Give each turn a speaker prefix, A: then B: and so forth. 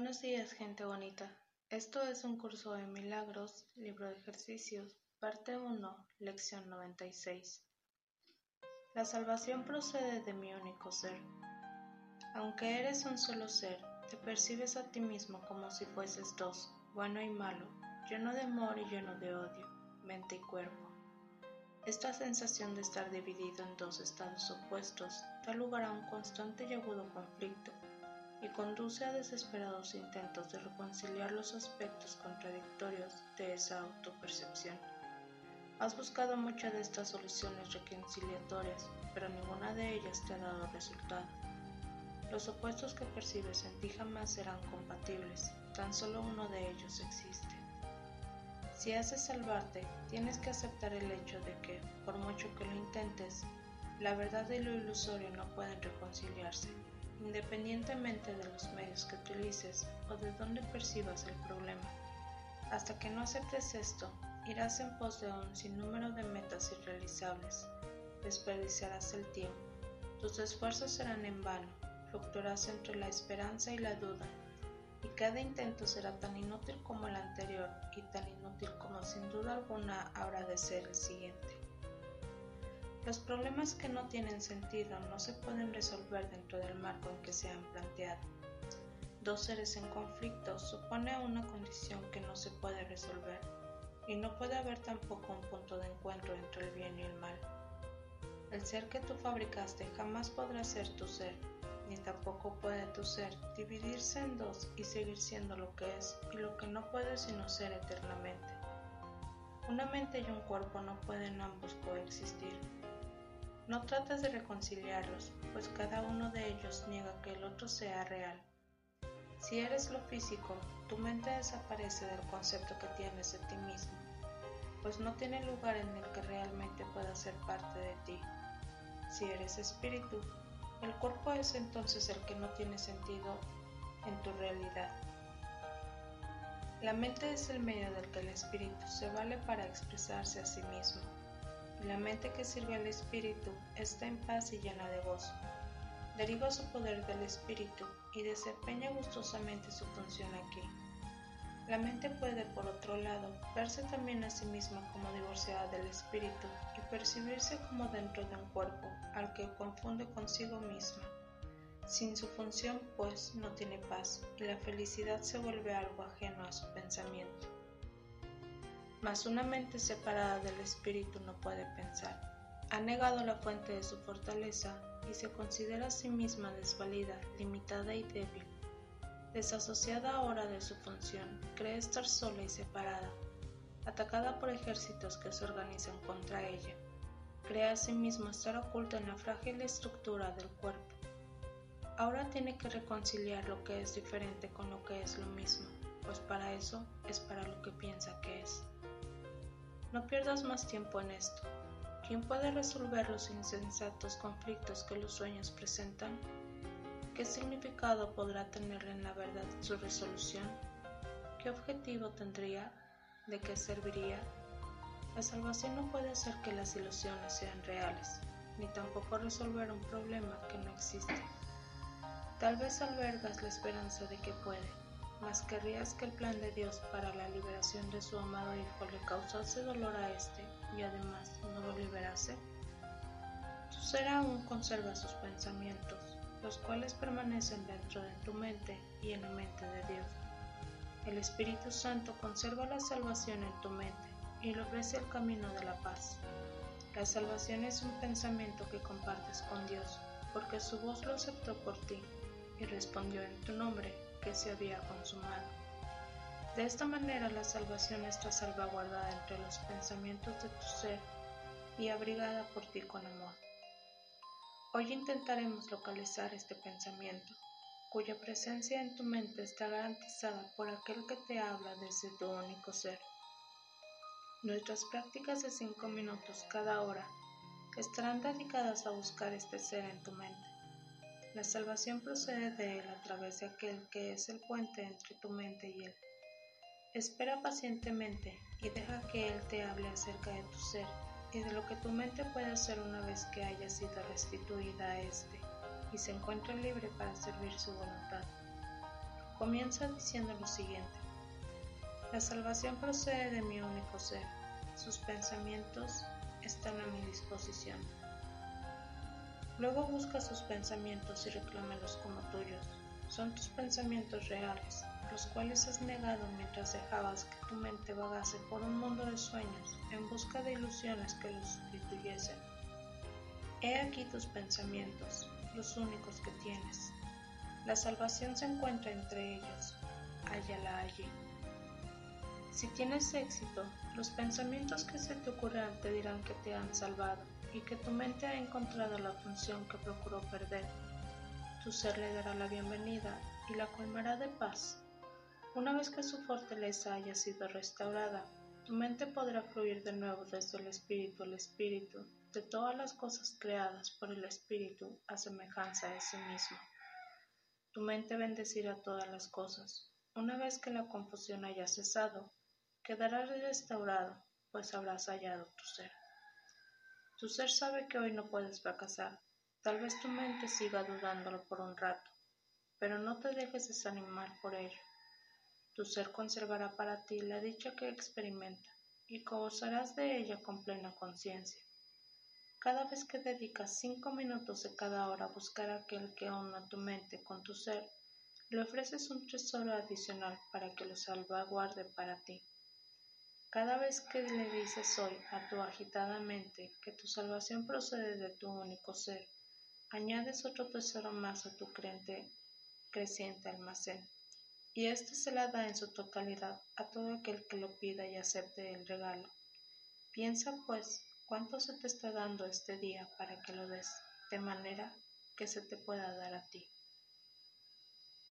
A: Buenos días, gente bonita. Esto es un curso de milagros, libro de ejercicios, parte 1, lección 96. La salvación procede de mi único ser. Aunque eres un solo ser, te percibes a ti mismo como si fueses dos, bueno y malo, lleno de amor y lleno de odio, mente y cuerpo. Esta sensación de estar dividido en dos estados opuestos da lugar a un constante y agudo conflicto y conduce a desesperados intentos de reconciliar los aspectos contradictorios de esa autopercepción. Has buscado muchas de estas soluciones reconciliatorias, pero ninguna de ellas te ha dado resultado. Los opuestos que percibes en ti jamás serán compatibles, tan solo uno de ellos existe. Si haces salvarte, tienes que aceptar el hecho de que, por mucho que lo intentes, la verdad y lo ilusorio no pueden reconciliarse independientemente de los medios que utilices o de dónde percibas el problema. Hasta que no aceptes esto, irás en pos de un sinnúmero de metas irrealizables, desperdiciarás el tiempo, tus esfuerzos serán en vano, fluctuarás entre la esperanza y la duda, y cada intento será tan inútil como el anterior y tan inútil como sin duda alguna habrá de ser el siguiente. Los problemas que no tienen sentido no se pueden resolver dentro del marco en que se han planteado. Dos seres en conflicto supone una condición que no se puede resolver y no puede haber tampoco un punto de encuentro entre el bien y el mal. El ser que tú fabricaste jamás podrá ser tu ser, ni tampoco puede tu ser dividirse en dos y seguir siendo lo que es y lo que no puede sino ser eternamente. Una mente y un cuerpo no pueden ambos coexistir. No trates de reconciliarlos, pues cada uno de ellos niega que el otro sea real. Si eres lo físico, tu mente desaparece del concepto que tienes de ti mismo, pues no tiene lugar en el que realmente pueda ser parte de ti. Si eres espíritu, el cuerpo es entonces el que no tiene sentido en tu realidad. La mente es el medio del que el espíritu se vale para expresarse a sí mismo la mente que sirve al espíritu está en paz y llena de gozo. Deriva su poder del espíritu y desempeña gustosamente su función aquí. La mente puede, por otro lado, verse también a sí misma como divorciada del espíritu y percibirse como dentro de un cuerpo al que confunde consigo misma. Sin su función, pues, no tiene paz y la felicidad se vuelve algo ajeno a su pensamiento. Mas una mente separada del espíritu no puede pensar. Ha negado la fuente de su fortaleza y se considera a sí misma desvalida, limitada y débil. Desasociada ahora de su función, cree estar sola y separada, atacada por ejércitos que se organizan contra ella. Cree a sí misma estar oculta en la frágil estructura del cuerpo. Ahora tiene que reconciliar lo que es diferente con lo que es lo mismo, pues para eso es para lo que piensa que es. No pierdas más tiempo en esto. ¿Quién puede resolver los insensatos conflictos que los sueños presentan? ¿Qué significado podrá tener en la verdad su resolución? ¿Qué objetivo tendría? ¿De qué serviría? La salvación no puede hacer que las ilusiones sean reales, ni tampoco resolver un problema que no existe. Tal vez albergas la esperanza de que puede mas querrías que el plan de Dios para la liberación de su amado Hijo le causase dolor a éste y además no lo liberase? Tu ser aún conserva sus pensamientos, los cuales permanecen dentro de tu mente y en la mente de Dios. El Espíritu Santo conserva la salvación en tu mente y le ofrece el camino de la paz. La salvación es un pensamiento que compartes con Dios, porque su voz lo aceptó por ti y respondió en tu nombre que se había consumado. De esta manera la salvación está salvaguardada entre los pensamientos de tu ser y abrigada por ti con amor. Hoy intentaremos localizar este pensamiento, cuya presencia en tu mente está garantizada por aquel que te habla desde tu único ser. Nuestras prácticas de cinco minutos cada hora estarán dedicadas a buscar este ser en tu mente. La salvación procede de Él a través de aquel que es el puente entre tu mente y Él. Espera pacientemente y deja que Él te hable acerca de tu ser y de lo que tu mente puede hacer una vez que haya sido restituida a éste y se encuentre libre para servir su voluntad. Comienza diciendo lo siguiente. La salvación procede de mi único ser. Sus pensamientos están a mi disposición. Luego busca sus pensamientos y reclámalos como tuyos. Son tus pensamientos reales, los cuales has negado mientras dejabas que tu mente vagase por un mundo de sueños en busca de ilusiones que los sustituyesen. He aquí tus pensamientos, los únicos que tienes. La salvación se encuentra entre ellos. Hállala allí. Si tienes éxito, los pensamientos que se te ocurran te dirán que te han salvado y que tu mente ha encontrado la función que procuró perder. Tu ser le dará la bienvenida y la colmará de paz. Una vez que su fortaleza haya sido restaurada, tu mente podrá fluir de nuevo desde el espíritu al espíritu, de todas las cosas creadas por el espíritu a semejanza de sí mismo. Tu mente bendecirá todas las cosas. Una vez que la confusión haya cesado, quedará restaurado, pues habrás hallado tu ser. Tu ser sabe que hoy no puedes fracasar. Tal vez tu mente siga dudándolo por un rato, pero no te dejes desanimar por ello. Tu ser conservará para ti la dicha que experimenta y gozarás de ella con plena conciencia. Cada vez que dedicas cinco minutos de cada hora a buscar aquel que una tu mente con tu ser, le ofreces un tesoro adicional para que lo salvaguarde para ti. Cada vez que le dices hoy a tu agitada mente que tu salvación procede de tu único ser, añades otro tesoro más a tu creciente almacén y éste se la da en su totalidad a todo aquel que lo pida y acepte el regalo. Piensa, pues, cuánto se te está dando este día para que lo des, de manera que se te pueda dar a ti.